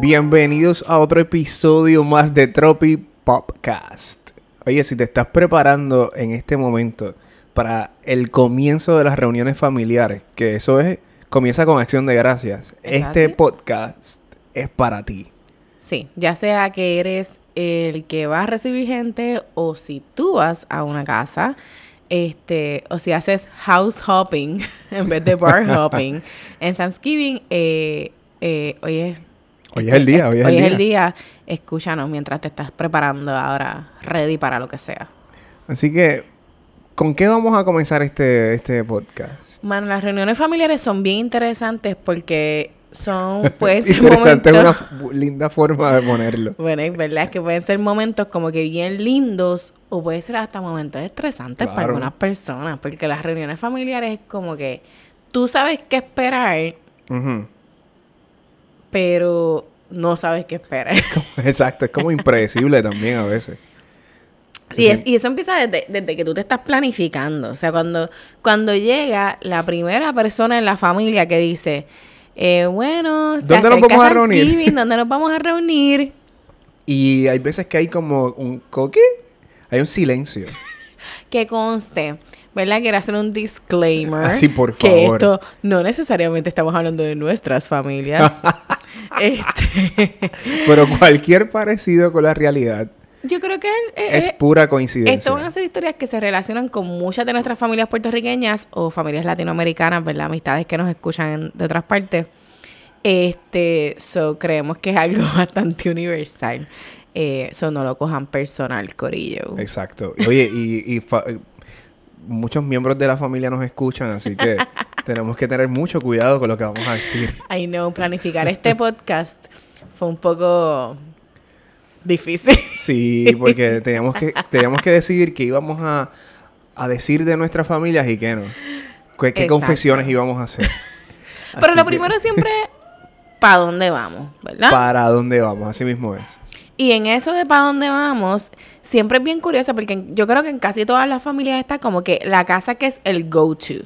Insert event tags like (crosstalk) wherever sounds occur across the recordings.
Bienvenidos a otro episodio más de Tropi Popcast. Oye, si te estás preparando en este momento para el comienzo de las reuniones familiares, que eso es comienza con acción de gracias. ¿Es Este así? podcast es para ti. Sí, ya sea que eres el que va a recibir gente o si tú vas a una casa, este, o si haces house hopping (laughs) en vez de bar (laughs) hopping en Thanksgiving, eh, eh, hoy es Hoy es el día, hoy es el día. el día. Escúchanos mientras te estás preparando ahora, ready para lo que sea. Así que, ¿con qué vamos a comenzar este, este podcast? Mano, las reuniones familiares son bien interesantes porque son, (laughs) pueden ser Interesante, es una momentos... f- linda forma de ponerlo. Bueno, es verdad es que pueden ser momentos como que bien lindos o puede ser hasta momentos estresantes para algunas personas, porque las reuniones familiares es como que tú sabes qué esperar, pero no sabes qué esperar. (laughs) Exacto, es como impredecible también a veces. y, es, y eso empieza desde, desde que tú te estás planificando. O sea, cuando, cuando llega la primera persona en la familia que dice, eh, bueno, se ¿Dónde nos vamos a reunir? (laughs) ¿Dónde nos vamos a reunir? Y hay veces que hay como un coque, hay un silencio. (laughs) Que conste, ¿verdad? Quiero hacer un disclaimer. Ah, sí, por Que favor. esto no necesariamente estamos hablando de nuestras familias. (laughs) este, Pero cualquier parecido con la realidad yo creo que eh, es eh, pura coincidencia. esto van a ser historias que se relacionan con muchas de nuestras familias puertorriqueñas o familias latinoamericanas, ¿verdad? Amistades que nos escuchan de otras partes. Este, so creemos que es algo (laughs) bastante universal. Eh, so no lo cojan personal, Corillo. Exacto. Oye, y, y fa- eh, muchos miembros de la familia nos escuchan, así que (laughs) tenemos que tener mucho cuidado con lo que vamos a decir. I know, planificar este podcast fue un poco difícil. Sí, porque teníamos que, teníamos que decidir qué íbamos a, a decir de nuestras familias y qué no. ¿Qué, confesiones íbamos a hacer? (laughs) Pero Así lo que, primero (laughs) siempre, ¿para dónde vamos? ¿Verdad? ¿Para dónde vamos? Así mismo es. Y en eso de para dónde vamos, siempre es bien curioso porque yo creo que en casi todas las familias está como que la casa que es el go-to.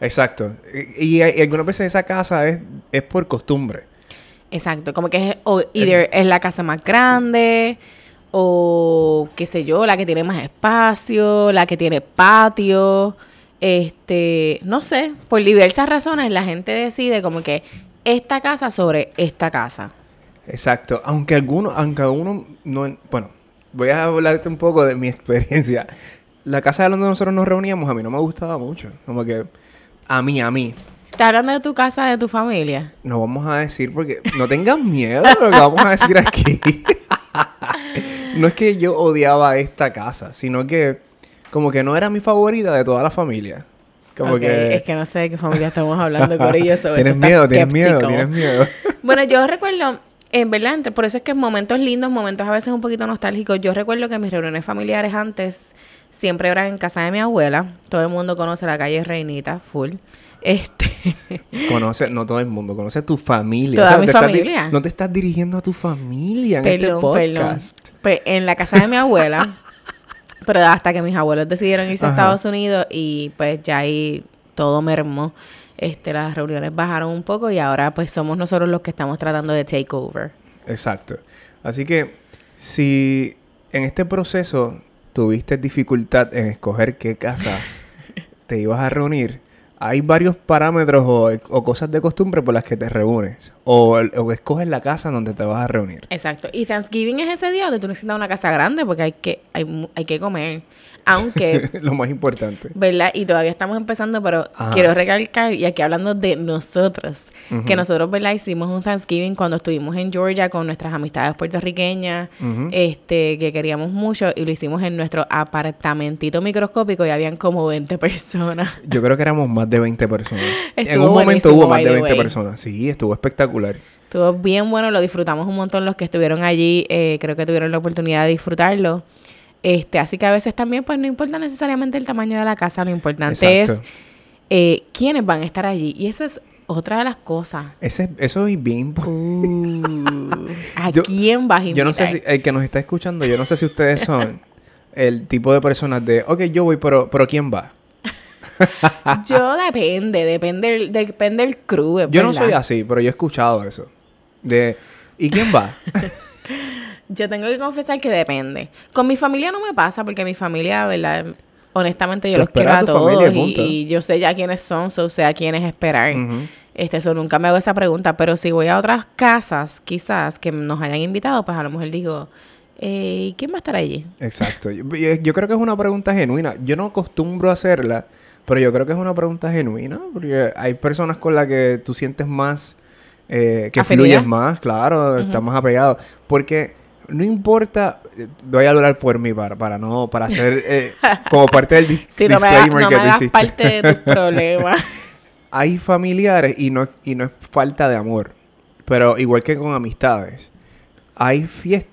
Exacto. Y, y- y algunas veces esa casa es, es por costumbre. Exacto, como que es o either es la casa más grande o qué sé yo, la que tiene más espacio, la que tiene patio, este, no sé, por diversas razones la gente decide como que esta casa sobre esta casa. Exacto. Aunque algunos, aunque uno no... Bueno, voy a hablarte un poco de mi (laughs) experiencia. La casa donde nosotros nos reuníamos a mí no me gustaba mucho. Como que a mí, a mí. ¿Estás hablando de tu casa, de tu familia? No vamos a decir porque no tengan miedo lo que vamos a decir aquí. (laughs) no es que yo odiaba esta casa, sino que como que no era mi favorita de toda la familia. Como que... Es que no sé de qué familia estamos hablando, (laughs) Corillo, sobre Tienes miedo, está tienes miedo, tienes miedo. (laughs) Bueno, yo recuerdo, en verdad, por eso es que en momentos lindos, momentos a veces un poquito nostálgicos, yo recuerdo que mis reuniones familiares antes siempre eran en casa de mi abuela. Todo el mundo conoce la calle Reinita, full. Este, Conoce, no todo el mundo, conoce a tu familia. Toda no mi te estás familia. no te estás dirigiendo a tu familia en este perdón, perdón. podcast. Pues en la casa de mi abuela, (laughs) pero hasta que mis abuelos decidieron irse a. Estados Unidos y pues ya ahí todo mermó. Este, las reuniones bajaron un poco y ahora pues somos nosotros los que estamos tratando de take over. Exacto. Así que si en este proceso tuviste dificultad en escoger qué casa (laughs) te ibas a reunir, hay varios parámetros o, o cosas de costumbre por las que te reúnes. O, o escoges la casa donde te vas a reunir. Exacto. Y Thanksgiving es ese día donde tú necesitas una casa grande porque hay que, hay, hay que comer. Aunque, (laughs) Lo más importante. ¿verdad? Y todavía estamos empezando, pero Ajá. quiero recalcar, y aquí hablando de nosotros, que nosotros, ¿verdad? Hicimos un Thanksgiving cuando estuvimos en Georgia con nuestras amistades puertorriqueññas, Ujú. este, que queríamos mucho, y lo hicimos en nuestro apartamentito microscópico y habían como 20 personas. Yo creo que éramos más de 20 personas. en un momento hubo más de the 20 way. personas. Sí, estuvo espectacular. Estuvo bien bueno, lo disfrutamos un montón los que estuvieron allí, eh, creo que tuvieron la oportunidad de disfrutarlo. Este, así que a veces también, pues no importa necesariamente el tamaño de la casa, lo importante Exacto. es eh, quiénes van a estar allí. Y esa es otra de las cosas. Ese, eso es bien importante. ¿A Yo- quién vas a invitar? Yo no sé si, el que nos está escuchando, yo no sé si ustedes son el tipo de personas de, ok, yo voy, pero, pero ¿quién va? (laughs) Yo depende, depende, del- depende del crew, es Yo no soy así, pero yo he escuchado eso. De, ¿y quién va? (laughs) Yo tengo que confesar que depende. Con mi familia no me pasa porque mi familia, ¿verdad? Honestamente yo los quiero a todos familia y yo sé ya quiénes son, so sé a quiénes esperar. Este, eso nunca me hago esa pregunta, pero si voy a otras casas, quizás, que nos hayan invitado, pues a lo mejor digo, eh, ¿quién va a estar allí? Exacto. Yo, yo- yo creo que es una pregunta genuina. Yo no acostumbro a hacerla, pero yo creo que es una pregunta genuina, porque hay personas con las que tú sientes más, eh, que Afinidad. fluyes más, claro, estás más apegado. Porque no importa, voy a hablar por mí para, para no, para hacer eh, (laughs) como parte del dis- no me, disclaimer no que me tú hiciste. parte de tus problemas. (laughs) hay familiares y no, y no es falta de amor, pero igual que con amistades, hay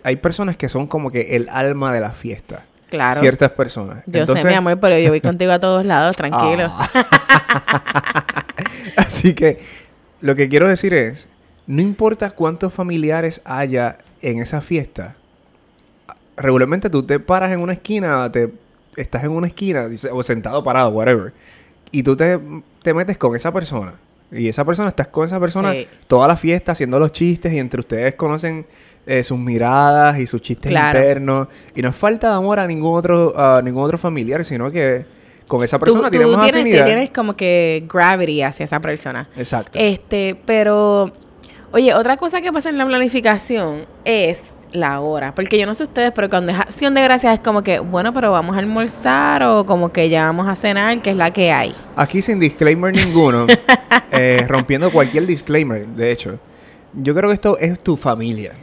hay personas que son como que el alma de la fiesta. Claro. Ciertas personas. Yo Entonces- sé, mi amor, pero yo voy contigo a todos lados, (laughs) tranquilo. Ah. (laughs) Así que lo que quiero decir es, no importa cuántos familiares haya en esa fiesta, regularmente tú te paras en una esquina, te estás en una esquina o sentado parado, whatever, y tú te, te metes con esa persona. Y esa persona, estás con esa persona Sí. toda la fiesta haciendo los chistes y entre ustedes conocen eh, sus miradas y sus chistes Claro. internos. Y no es falta de amor a ningún otro, a ningún otro familiar, sino que con esa Tú, persona tú tenemos tienes, te afinidad. tienes como que gravity hacia esa persona. Exacto. Este, pero, oye, otra cosa que pasa en la planificación es la hora. Porque yo no sé ustedes, pero cuando es acción de gracias es como que, bueno, pero vamos a almorzar o como que ya vamos a cenar, que es la que hay. Aquí sin disclaimer ninguno, (laughs) eh, rompiendo cualquier disclaimer, de hecho. Yo creo que esto es tu familia.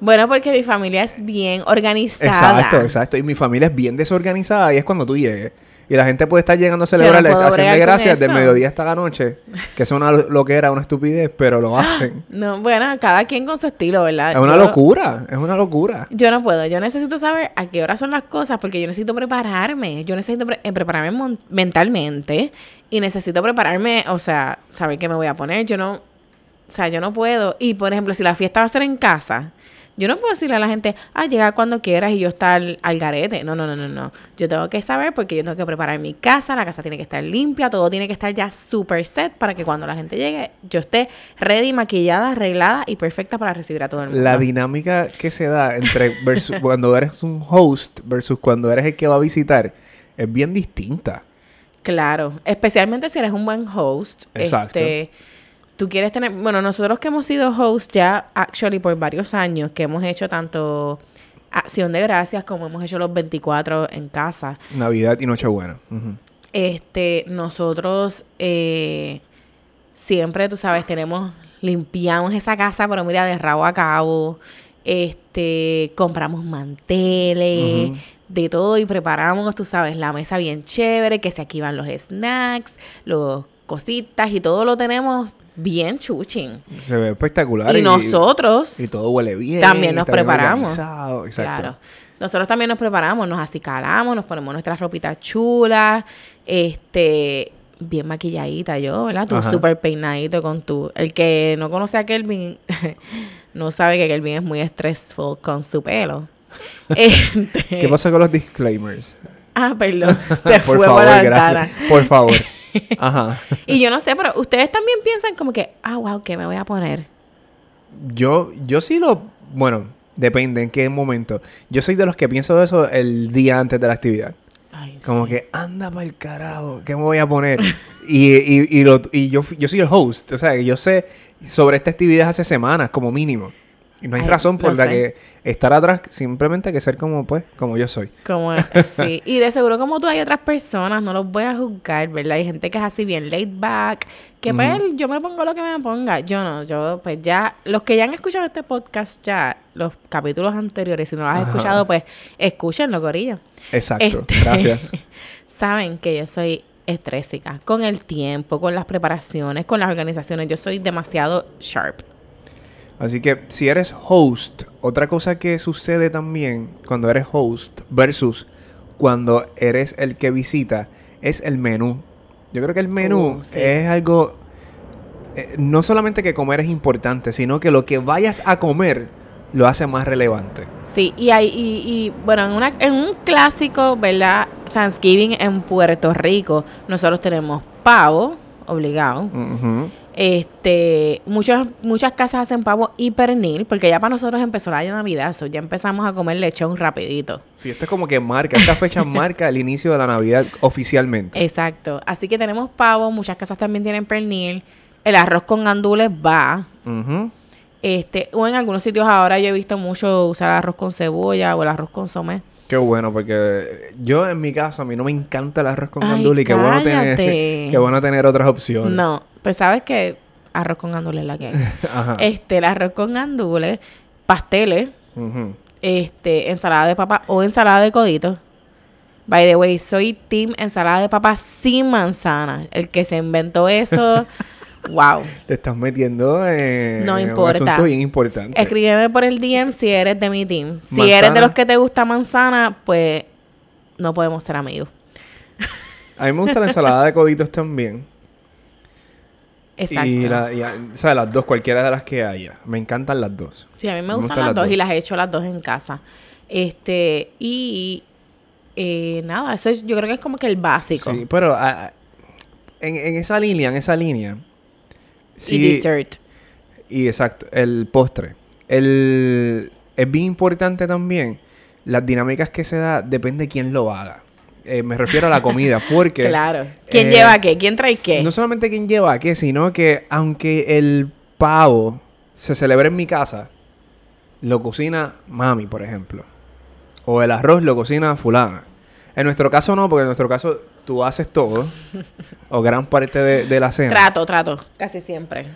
Bueno, porque mi familia es bien organizada. Exacto, exacto. Y mi familia es bien desorganizada y es cuando tú llegues. Y la gente puede estar llegando a no celebrar bregar con gracias del mediodía hasta la noche. Que es una lo que era una estupidez, pero lo hacen. No, bueno, cada quien con su estilo, ¿verdad? es una Yo- locura, es una locura. Yo no puedo, yo necesito saber a qué hora son las cosas porque yo necesito prepararme, yo necesito pre- eh, prepararme mentalmente y necesito prepararme, o sea, saber qué me voy a poner, yo no, o sea, yo no puedo. Y por ejemplo, si la fiesta va a ser en casa, yo no puedo decirle a la gente, ah, llega cuando quieras y yo estar al garete. No, no, no, no, no. Yo tengo que saber porque yo tengo que preparar mi casa, la casa tiene que estar limpia, todo tiene que estar ya super set para que cuando la gente llegue yo esté ready, maquillada, arreglada y perfecta para recibir a todo el mundo. La dinámica que se da entre versus (laughs) cuando eres un host versus cuando eres el que va a visitar es bien distinta. Claro, especialmente si eres un buen host. Exacto. Este, tú quieres tener, bueno, nosotros que hemos sido host ya actually por varios años, que hemos hecho tanto acción de gracias como hemos hecho los 24 en casa. Navidad y Nochebuena. Ujú. Este, nosotros eh, siempre, tú sabes, tenemos, limpiamos esa casa, pero mira, de rabo a cabo. Este, compramos manteles, de todo y preparamos, tú sabes, la mesa bien chévere, que se aquí van los snacks, los cositas y todo lo tenemos bien chuching. Se ve espectacular. Y, nosotros Y todo huele bien. también nos preparamos. Exacto. Claro. Nosotros también nos preparamos, nos acicalamos, nos ponemos nuestras ropitas chulas, este, bien maquilladita yo, ¿verdad? Tú súper peinadito con tu... El que no conoce a Kelvin (laughs) no sabe que Kelvin es muy stressful con su pelo. (laughs) Este- ¿Qué pasa con los disclaimers? Ah, perdón. (laughs) Se fue por la ventana. gracias. Por favor. (laughs) Ajá. Y yo no sé, pero ustedes también piensan como que, ah, wow, ¿qué me voy a poner? Yo, yo sí lo. Bueno, depende en qué momento. Yo soy de los que pienso eso el día antes de la actividad. Ay, Como sí. que anda para el carajo, ¿qué me voy a poner? (laughs) y y, y, lo- y yo, yo soy el host, o sea, yo sé sobre esta actividad hace semanas, como mínimo. Y no hay Ay, razón por la sé. que estar atrás, simplemente hay que ser como, pues, como yo soy. Como, (laughs) sí. Y de seguro como tú hay otras personas, no los voy a juzgar, ¿verdad? Hay gente que es así bien laid back, que pues yo me pongo lo que me ponga. Yo no, yo pues ya, los que ya han escuchado este podcast ya, los capítulos anteriores, si no lo has Ajá. escuchado, pues escúchenlo, Corillo. Exacto, Este, gracias. (laughs) Saben que yo soy estrésica con el tiempo, con las preparaciones, con las organizaciones. Yo soy demasiado sharp. Así que si eres host, otra cosa que sucede también cuando eres host versus cuando eres el que visita es el menú. Yo creo que el menú Uh, sí. es algo eh, no solamente que comer es importante, sino que lo que vayas a comer lo hace más relevante. Sí, y hay, y, y, bueno, en, una, en un clásico, ¿verdad? Thanksgiving en Puerto Rico, nosotros tenemos pavo, obligado. Ujú. Este, muchas, muchas casas hacen pavo y pernil, porque ya para nosotros empezó la Navidad, so ya empezamos a comer lechón rapidito. Sí, esto es como que marca, esta fecha (laughs) marca el inicio de la Navidad oficialmente. Exacto. Así que tenemos pavo, muchas casas también tienen pernil. El arroz con gandules va. Este, o en algunos sitios ahora yo he visto mucho usar arroz con cebolla o el arroz con somé. Qué bueno, porque yo en mi caso, a mí no me encanta el arroz con Ay, gandula y qué bueno, tener, (laughs) qué bueno tener otras opciones. No, pues sabes que arroz con gandules es la que hay. (laughs) Ajá. Este, el arroz con gandules, pasteles, este, ensalada de papa o ensalada de codito. By the way, soy team ensalada de papa sin manzana. El que se inventó eso, (laughs) wow. Te estás metiendo en No un importa. asunto bien importante. Escríbeme por el DM si eres de mi team. Si Manzana. eres de los que te gusta manzana, pues no podemos ser amigos. A mí me gusta la ensalada de coditos también. Exacto. Y, la, y, o sea, las dos, cualquiera de las que haya. Me encantan las dos. Sí, a mí me Me gustan gustan las las dos dos. y las he hecho las dos en casa. Este, y eh, nada, eso es- yo creo que es como que el básico. Sí, pero en, en esa línea, en esa línea. Y sí, dessert. Y exacto, el postre. El, es bien importante también. Las dinámicas que se da depende de quién lo haga. Eh, me refiero a la comida, (laughs) porque Claro. ¿Quién eh, lleva qué? ¿Quién trae qué? no solamente quién lleva qué, sino que aunque el pavo se celebra en mi casa, lo cocina mami, por ejemplo. O el arroz lo cocina fulana. En nuestro caso no, porque en nuestro caso tú haces todo. o gran parte de, de la cena. Trato, trato. Casi siempre.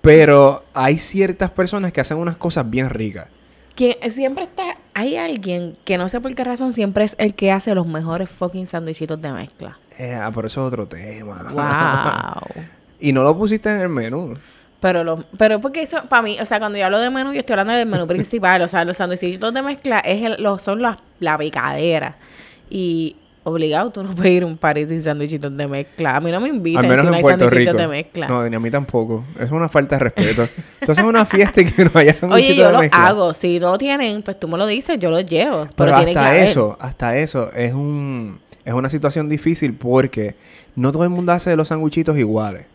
Pero hay ciertas personas que hacen unas cosas bien ricas. Quien siempre está, hay alguien que no sé por qué razón siempre es el que hace los mejores fucking sandwichitos de mezcla. Eh, ah, pero eso es otro tema. Wow. (laughs) y no lo pusiste en el menú. Pero lo, pero porque eso, para mí, o sea, cuando yo hablo de menú, yo estoy hablando del menú principal. O sea, los sandwichitos de mezcla es el- lo, son las- la picadera. Y obligado, tú no puedes ir a un party sin sandwichitos de mezcla. A mí no me invitan Al menos si no hay Rico. de mezcla. No, ni a mí tampoco. Es una falta de respeto. Entonces es una fiesta y que no haya Oye, sanguichito yo de lo mezcla. hago. Si no tienen, pues tú me lo dices, yo los llevo. Pero, Pero tiene que hasta haber. eso, hasta eso es un es una situación difícil porque no todo el mundo hace los sanguchitos iguales.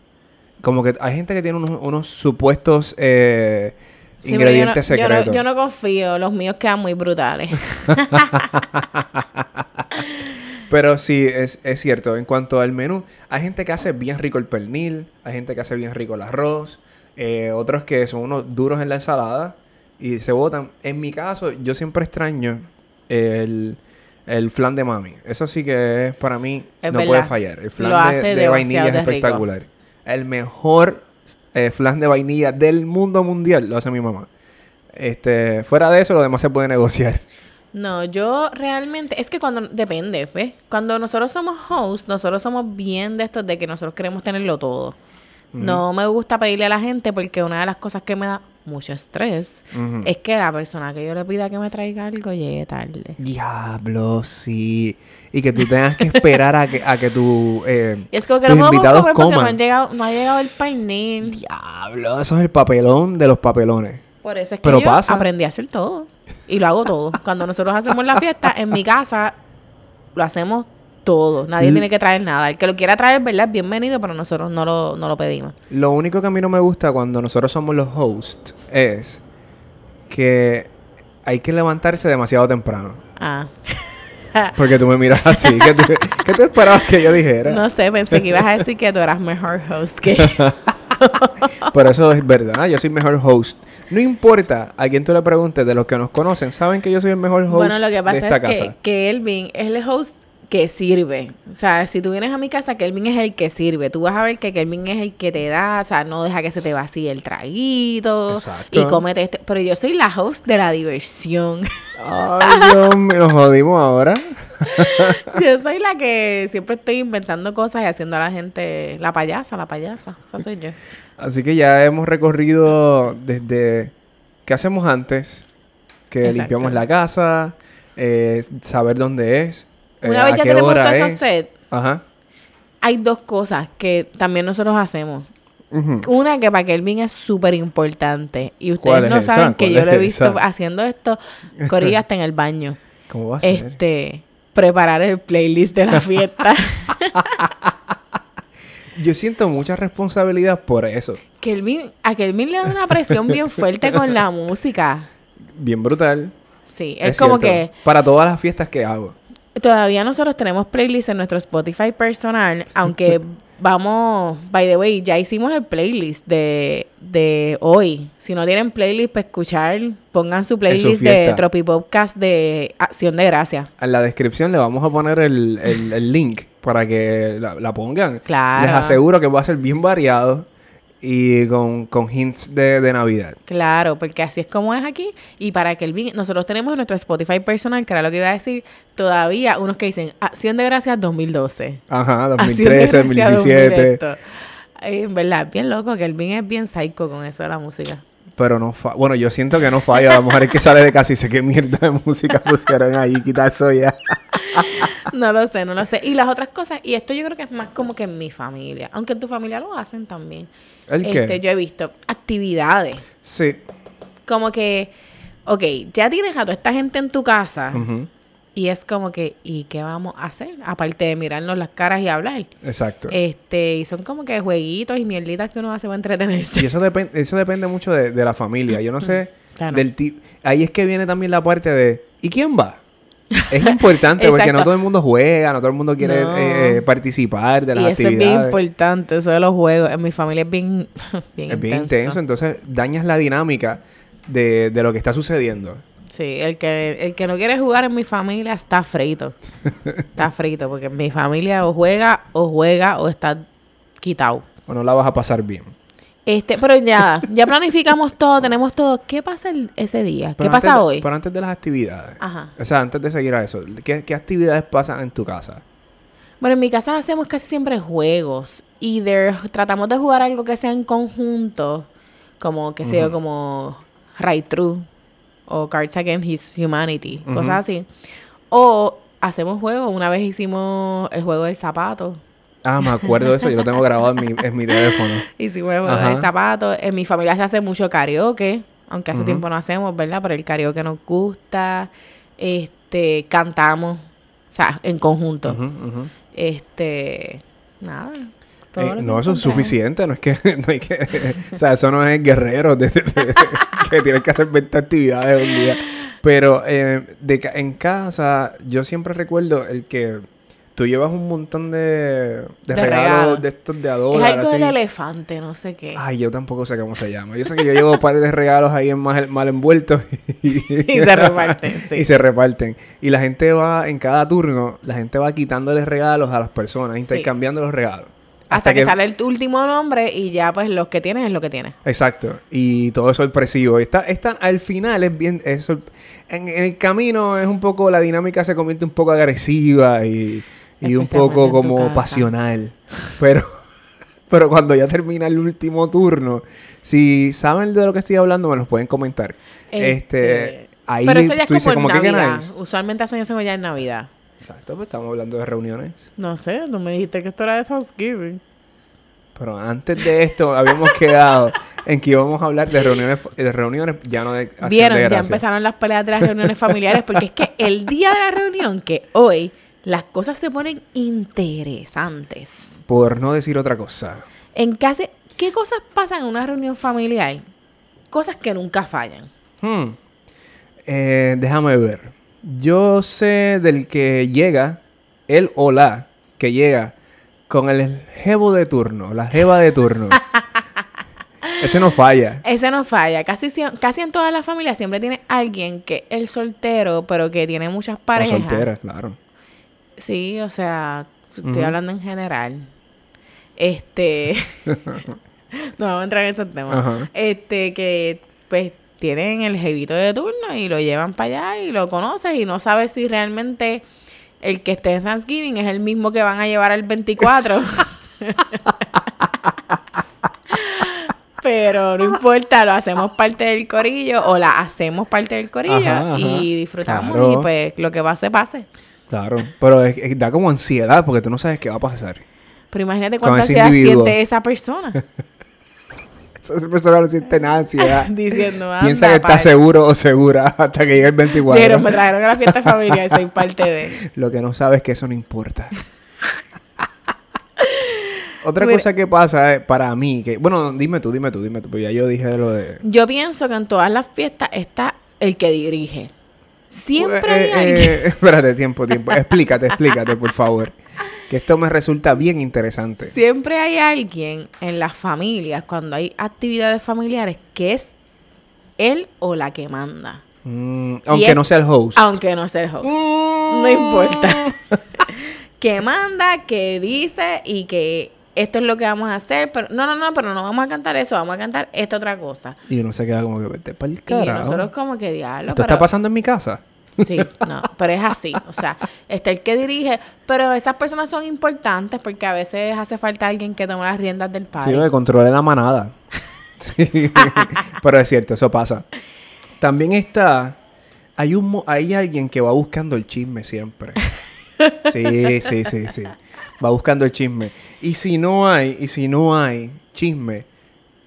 Como que hay gente que tiene unos, unos supuestos eh, Sí, pero yo no- ingredientes yo no, secretos. Yo no, confío, los míos quedan muy brutales. (laughs) (laughs) Pero sí, es, es cierto. En cuanto al menú, hay gente que hace bien rico el pernil, hay gente que hace bien rico el arroz, eh, otros que son unos duros en la ensalada y se botan. En mi caso, yo siempre extraño el, el flan de mami. Eso sí que es para mí, Es no verdad. puede fallar. El flan de, vainilla es rico. espectacular. El mejor eh, flan de vainilla del mundo mundial lo hace mi mamá. Este, fuera de eso, lo demás se puede negociar. No, yo realmente, es que cuando, depende, ¿ves? Cuando nosotros somos hosts, nosotros somos bien de estos de que nosotros queremos tenerlo todo. No me gusta pedirle a la gente porque una de las cosas que me da mucho estrés es que la persona que yo le pida que me traiga algo llegue tarde. Diablo, sí. Y que tú tengas que esperar a que, a que tu, eh, es como que tus no invitados comer porque no, coman. han llegado, no ha llegado el pernil. Diablo, eso es el papelón de los papelones. Por eso es que Pero yo pasa. aprendí a hacer todo. Y lo hago todo. Cuando nosotros hacemos la fiesta, en mi casa, lo hacemos todo. Nadie L- tiene que traer nada. El que lo quiera traer, ¿verdad? Bienvenido, pero nosotros no lo, no lo pedimos. Lo único que a mí no me gusta cuando nosotros somos los hosts es que hay que levantarse demasiado temprano. Ah. (laughs) Porque tú me miras así. ¿Qué tú, qué tú esperabas que yo dijera? No sé, pensé que ibas a decir que tú eras mejor host que (laughs) Pero eso es verdad. Yo soy mejor host. No importa a quién tú le preguntes, de los que nos conocen, saben que yo soy el mejor host Bueno, lo que de pasa esta es que, casa. que Elvin es el host que sirve. O sea, si tú vienes a mi casa, Kelvin es el que sirve. Tú vas a ver que Kelvin es el que te da, o sea, no deja que se te vacíe el traguito Exacto. y cómete este. Pero yo soy la host de la diversión. Ay, Dios mío, nos jodimos ahora. (laughs) yo soy la que siempre estoy inventando cosas y haciendo a la gente la payasa, la payasa. Esa soy yo. Así que ya hemos recorrido desde qué hacemos antes, que Exacto. limpiamos la casa, eh, saber dónde es, eh, Una a vez ya qué tenemos hora todo eso es. set, Ajá. hay dos cosas que también nosotros hacemos. Una que para Kelvin es súper importante. Y ¿Cuál ustedes es no esa? saben que ¿Cuál yo lo he visto esa? haciendo esto, (laughs) Corillo hasta en el baño. ¿Cómo va a ser? Este, preparar el playlist de la fiesta. (laughs) (laughs) Yo siento mucha responsabilidad por eso. Kelvin, a Kelvin le da una presión bien (laughs) fuerte con la música. Bien brutal. Sí, es, como cierto. que Para todas las fiestas que hago. todavía nosotros tenemos playlists en nuestro Spotify personal, (laughs) aunque vamos, by the way, ya hicimos el playlist de, de hoy. Si no tienen playlist para escuchar, pongan su playlist de fiesta. Tropipopcast de Acción de Gracia. En la descripción le vamos a poner el, el- el link para que la, la pongan. Claro. Les aseguro que va a ser bien variado y con, con hints de, de Navidad. Claro, porque así es como es aquí. Y para que el nosotros tenemos en nuestro Spotify personal, que era lo que iba a decir, todavía unos que dicen Acción de Gracias 2012. Ajá, Acción de 2013, Gracias 2017. 2000 esto. Ay, En verdad, bien loco, que el es bien psycho con eso de la música. Pero no fa Bueno, yo siento que no falla. A lo mejor es que sale de casa y sé qué mierda de música pusieron ahí. Quita eso ya. No lo sé, no lo sé. Y las otras cosas, y esto yo creo que es más como que en mi familia, aunque en tu familia lo hacen también. ¿El qué? Este, yo he visto actividades. Sí. Como que, ok, ya tienes a toda esta gente en tu casa Ujú. Y es como que, ¿y qué vamos a hacer? Aparte de mirarnos las caras y hablar. Exacto. Este, y son como que jueguitos y mierditas que uno hace para entretenerse. Y eso, depen- eso depende mucho de, de la familia. Yo no sé Claro. del. Ahí es que viene también la parte de... ¿Y quién va? Es importante (laughs) porque no todo el mundo juega, no todo el mundo quiere No. eh, eh, participar de y las eso es bien actividades. importante, eso de los juegos. En mi familia es bien, (laughs) bien es bien intenso, entonces dañas la dinámica de, de lo que está sucediendo. Sí, el que, el que no quiere jugar en mi familia está frito. está (laughs) frito, porque en mi familia o juega, o juega, o está quitado. O no la vas a pasar bien. Este, pero ya, (laughs) ya planificamos todo, tenemos todo. ¿Qué pasa el- ese día? ¿Qué Pero pasa antes hoy? Pero antes de las actividades. Ajá. O sea, antes de seguir a eso, ¿qué, qué actividades pasan en tu casa? Bueno, en mi casa hacemos casi siempre juegos. Either tratamos de jugar algo que sea en conjunto, como, que sea Ujú. como Right True o Cards Against His Humanity, cosas así. O hacemos juegos. Una vez hicimos el juego del zapato. Ah, me acuerdo de eso, yo lo tengo grabado en mi, en mi teléfono. (laughs) Hicimos el juego Ajá. del zapato. En mi familia se hace mucho karaoke, aunque hace tiempo no hacemos, ¿verdad? Pero el karaoke nos gusta. Este, cantamos, o sea, en conjunto. Este, nada. Eh, no, eso es suficiente, no es que, (laughs) no hay que, (laughs) o sea, eso no es guerrero de, de- de- que tienes que hacer 20 actividades un día. Pero eh, de, en casa, yo siempre recuerdo el que tú llevas un montón de, de, De regalos de estos de a Es algo del elefante, no sé qué. Ay, yo tampoco sé cómo se llama. Yo sé que yo llevo un par de regalos ahí en mal, mal envueltos (laughs) y, Y se reparten, sí. y se reparten. Y la gente va, en cada turno, la gente va quitándole regalos a las personas, intercambiando los regalos. Hasta, que, sale el último nombre y ya pues los que tienes es lo que tienes. Exacto. Y todo es sorpresivo. Está, está, al final es bien... es sor- en, en el camino es un poco... La dinámica se convierte un poco agresiva y, y un poco como pasional. Pero... (laughs) Pero cuando ya termina el último turno, si saben de lo que estoy hablando, me los pueden comentar. Este, ahí Pero eso ya es como en como, ¿qué Navidad. Usualmente hacen eso ya en Navidad. Exacto, pues estamos hablando de reuniones. No sé, tú me dijiste que esto era de Thanksgiving. Pero antes de esto (laughs) habíamos quedado en que íbamos a hablar de reuniones, de reuniones ya no de Vieron, de ya empezaron las peleas de las reuniones familiares porque es que el día de la reunión, que hoy, las cosas se ponen interesantes. Por no decir otra cosa. En casa, ¿qué cosas pasan en una reunión familiar? Cosas que nunca fallan. Hmm. Eh, déjame ver. Yo sé del que llega, el o la que llega con el jevo de turno, la jeva de turno. (laughs) Ese no falla. Ese no falla. Casi, en todas las familias siempre tiene alguien que es el soltero, pero que tiene muchas O parejas. soltera, claro. Sí, o sea, estoy hablando en general. Este. (laughs) (laughs) no vamos a entrar en esos temas. Este, que pues tienen el jevito de turno y lo llevan para allá y lo conoces y no sabes si realmente el que esté en Thanksgiving es el mismo que van a llevar al 24. (laughs) Pero no importa, lo hacemos parte del corillo o la hacemos parte del corillo Ajá, ajá. y disfrutamos Claro. y pues lo que pase, pase. Claro. Pero es- es- da como ansiedad porque tú no sabes qué va a pasar. Pero imagínate cuánta ansiedad siente esa persona. (laughs) (laughs) Esa persona no siente nada (laughs) ansiedad. Diciendo, Piensa anda, que está seguro o segura (laughs) hasta que llegue el 24. Dijeron, me trajeron a la fiesta familiar y soy parte de. Lo que no sabes es que eso no importa. Otra Mira. cosa que pasa eh, para mí, que bueno, dime tú, dime tú, dime tú, porque ya yo dije lo de... Yo pienso que en todas las fiestas está el que dirige. Siempre hay Eh, alguien. eh, espérate, tiempo, tiempo. Explícate, explícate, por favor. Que esto me resulta bien interesante. Siempre hay alguien en las familias, cuando hay actividades familiares, que es él o la que manda. Mm, aunque no sea el host. Aunque no sea el host. Mm. No importa. (laughs) que manda, que dice y que esto es lo que vamos a hacer. Pero no, no, no, pero no vamos a cantar eso, vamos a cantar esta otra cosa. Y uno se queda como que vete para el Y carajo. nosotros como que diablo. ¿Esto pero- está pasando en mi casa? Sí, no, pero es así. O sea, está el que dirige, pero esas personas son importantes porque a veces hace falta alguien que tome las riendas del Sí, party. que controle la manada. (laughs) Sí. Pero es cierto, eso pasa. También está... Hay, un, hay alguien que va buscando el chisme siempre. Sí, sí, sí, sí. Va buscando el chisme. Y si no hay, y si no hay chisme,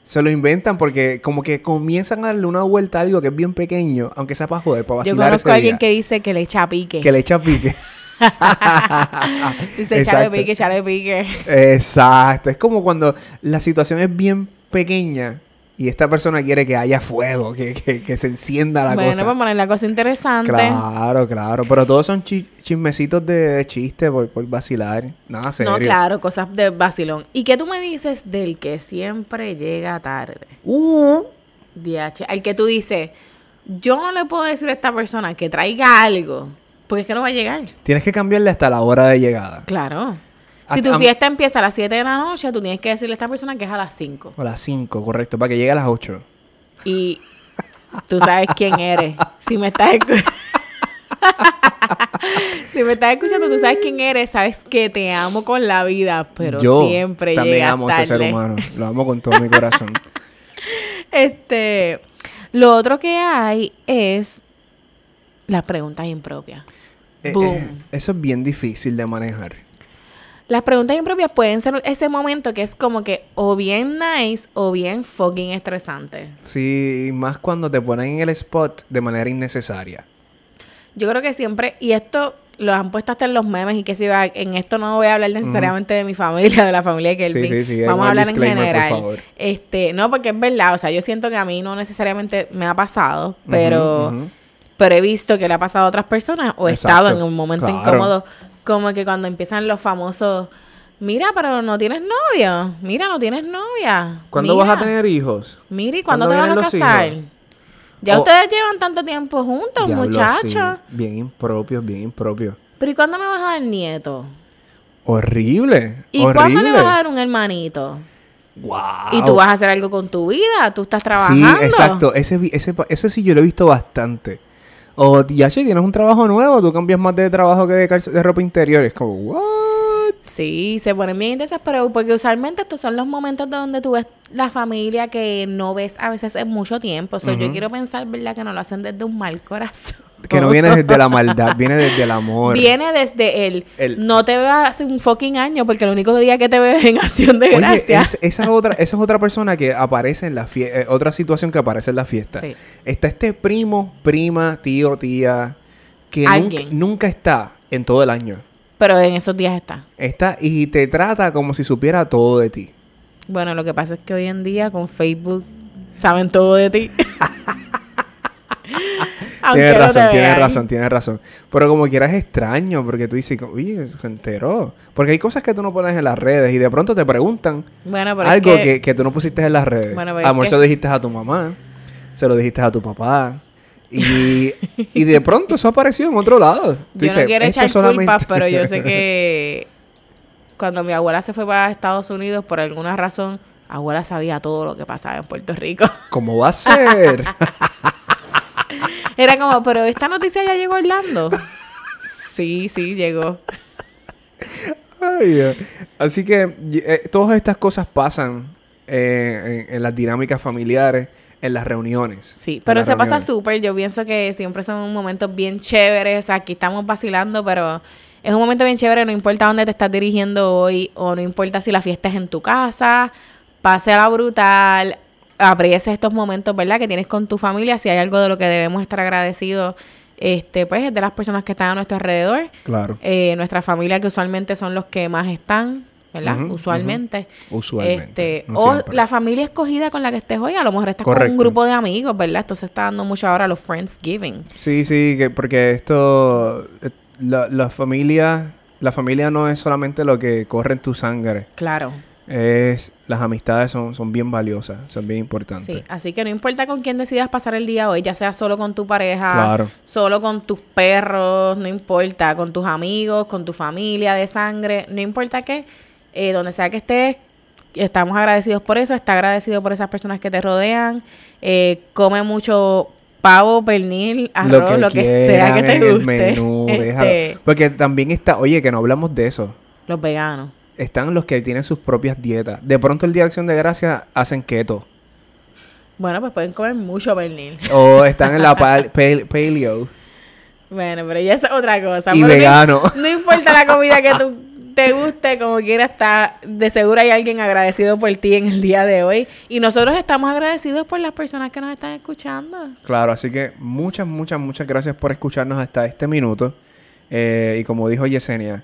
se lo inventan porque como que comienzan a darle una vuelta a algo que es bien pequeño, aunque sea para joder, para Yo vacilar conozco ese a alguien día. que dice que le echa pique. Que le echa pique. (laughs) Dice, Exacto. pique, échale pique. Exacto. Es como cuando la situación es bien pequeña y esta persona quiere que haya fuego, que, que, que se encienda la bueno, cosa. para poner la cosa interesante. Claro, claro. Pero todos son chi- chismecitos de, de chiste por, por vacilar. Nada serio. No, claro, cosas de vacilón. ¿Y qué tú me dices del que siempre llega tarde? Uh, DH, al que tú dices, yo no le puedo decir a esta persona que traiga algo, porque es que no va a llegar. tienes que cambiarle hasta la hora de llegada. Claro. Si tu fiesta empieza a las 7 de la noche, tú tienes que decirle a esta persona que es a las 5. O las 5, correcto, para que llegue a las 8. Y tú sabes quién eres. Si me estás escuchando. (laughs) si me estás escuchando, tú sabes quién eres, sabes que te amo con la vida, pero Yo siempre también llegas amo a ese ser humano. Lo amo con todo mi corazón. (laughs) Este, lo otro que hay es las preguntas impropias. Eh, eh, eso es bien difícil de manejar. Las preguntas impropias pueden ser ese momento que es como que o bien nice o bien fucking estresante. Sí, más cuando te ponen en el spot de manera innecesaria. Yo creo que siempre, y esto lo han puesto hasta en los memes y que si va, en esto no voy a hablar necesariamente de mi familia, de la familia de Kelvin. Sí, sí, sí, Vamos a hablar en por general. favor. Este, no, porque es verdad, o sea, yo siento que a mí no necesariamente me ha pasado, pero, pero he visto que le ha pasado a otras personas o he Exacto, estado en un momento claro. incómodo, como que cuando empiezan los famosos, mira, pero no tienes novio, mira, no tienes novia. ¿Cuándo mira, vas a tener hijos? Mira, ¿y cuándo, ¿Cuándo te vas a casar? hijos? Ya ustedes llevan tanto tiempo juntos, muchachos. sí, Bien impropio, bien impropio. Pero ¿y cuándo me vas a dar nieto? Horrible. ¿Y horrible. cuándo le vas a dar un hermanito? Wow. Y tú vas a hacer algo con tu vida, tú estás trabajando. Sí, exacto. Ese, ese, ese sí yo lo he visto bastante. O ya che, tienes un trabajo nuevo, tú cambias más de trabajo que de, de ropa interior. Es como, what? Sí, se ponen bien desesperados porque usualmente estos son los momentos donde tú ves la familia que no ves a veces en mucho tiempo. So, Yo quiero pensar, ¿verdad? Que no lo hacen desde un mal corazón. Que no viene desde la maldad, viene desde el amor. Viene desde el, El- no te veo hace un fucking año porque el único día que te veo es en acción de Oye, gracias. es- esa, es otra, esa es otra persona que aparece en la fiesta, otra situación que aparece en la fiesta. Sí. Está este primo, prima, tío, tía, que nunca, nunca está en todo el año. Pero en esos días está. Está y te trata como si supiera todo de ti. Bueno, lo que pasa es que hoy en día con Facebook saben todo de ti. (laughs) Tienes no razón, tienes razón, tienes razón. Pero como quieras es extraño, porque tú dices, oye, se enteró. Porque hay cosas que tú no pones en las redes y de pronto te preguntan Bueno, pero es algo que- que, que tú no pusiste en las redes. Bueno, pero es que- se lo dijiste a tu mamá, se lo dijiste a tu papá. Y, y de pronto eso apareció en otro lado. Tú Yo dices, no quiero "Esto echar solamente-" culpas, pero yo sé (laughs) que cuando mi abuela se fue para Estados Unidos, por alguna razón, abuela sabía todo lo que pasaba en Puerto Rico. ¿Cómo va a ser? (laughs) Era como, pero esta noticia ya llegó a Orlando. (laughs) Sí, sí, llegó. Ay. Así que eh, todas estas cosas pasan eh, en, en las dinámicas familiares, en las reuniones. Sí, pero se pasa súper. Yo pienso que siempre son momentos bien chéveres. Aquí estamos vacilando, pero es un momento bien chévere. No importa dónde te estás dirigiendo hoy, o no importa si la fiesta es en tu casa, pase a la brutal. Aprecies estos momentos, ¿verdad? Que tienes con tu familia, si hay algo de lo que debemos estar agradecidos, este, pues es de las personas que están a nuestro alrededor. Claro. Eh, nuestra familia, que usualmente son los que más están, ¿verdad? Usualmente. Usualmente. Este, no o la familia escogida con la que estés hoy, a lo mejor estás con un grupo de amigos, ¿verdad? Esto se está dando mucho ahora los Friendsgiving. Sí, sí, que porque esto, eh, la, la familia, la familia no es solamente lo que corre en tu sangre, Claro. Es, las amistades son, son bien valiosas, son bien importantes. Sí, así que no importa con quién decidas pasar el día hoy, ya sea solo con tu pareja, Claro. solo con tus perros, no importa, con tus amigos, con tu familia de sangre, no importa qué, eh, donde sea que estés, estamos agradecidos por eso, está agradecido por esas personas que te rodean, eh, come mucho pavo, pernil, arroz, lo que, sea que quieran te el guste. menú. (laughs) Este, Porque también está, oye, que no hablamos de eso. los veganos. Están los que tienen sus propias dietas. De pronto el Día de Acción de Gracia hacen keto. Bueno, pues pueden comer mucho pernil. O (laughs) están en la pal- pale- paleo. Bueno, pero ya es otra cosa. Y no- vegano. No, importa la comida que tú te guste, como quiera, está de seguro hay alguien agradecido por ti en el día de hoy. Y nosotros estamos agradecidos por las personas que nos están escuchando. Claro, así que muchas, muchas, muchas gracias por escucharnos hasta este minuto. Eh, y como dijo Yesenia,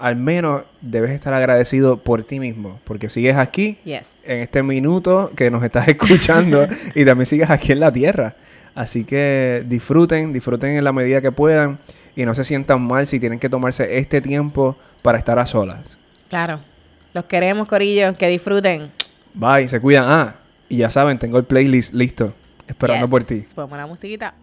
al menos debes estar agradecido por ti mismo, porque sigues aquí Yes. en este minuto que nos estás (laughs) escuchando y también sigues aquí en la tierra. Así que disfruten, disfruten en la medida que puedan y no se sientan mal si tienen que tomarse este tiempo para estar a solas. Claro. Los queremos, Corillo. Que disfruten. Bye, se cuidan. Ah, y ya saben, tengo el playlist listo, esperando Yes. por ti. Ponemos la musiquita.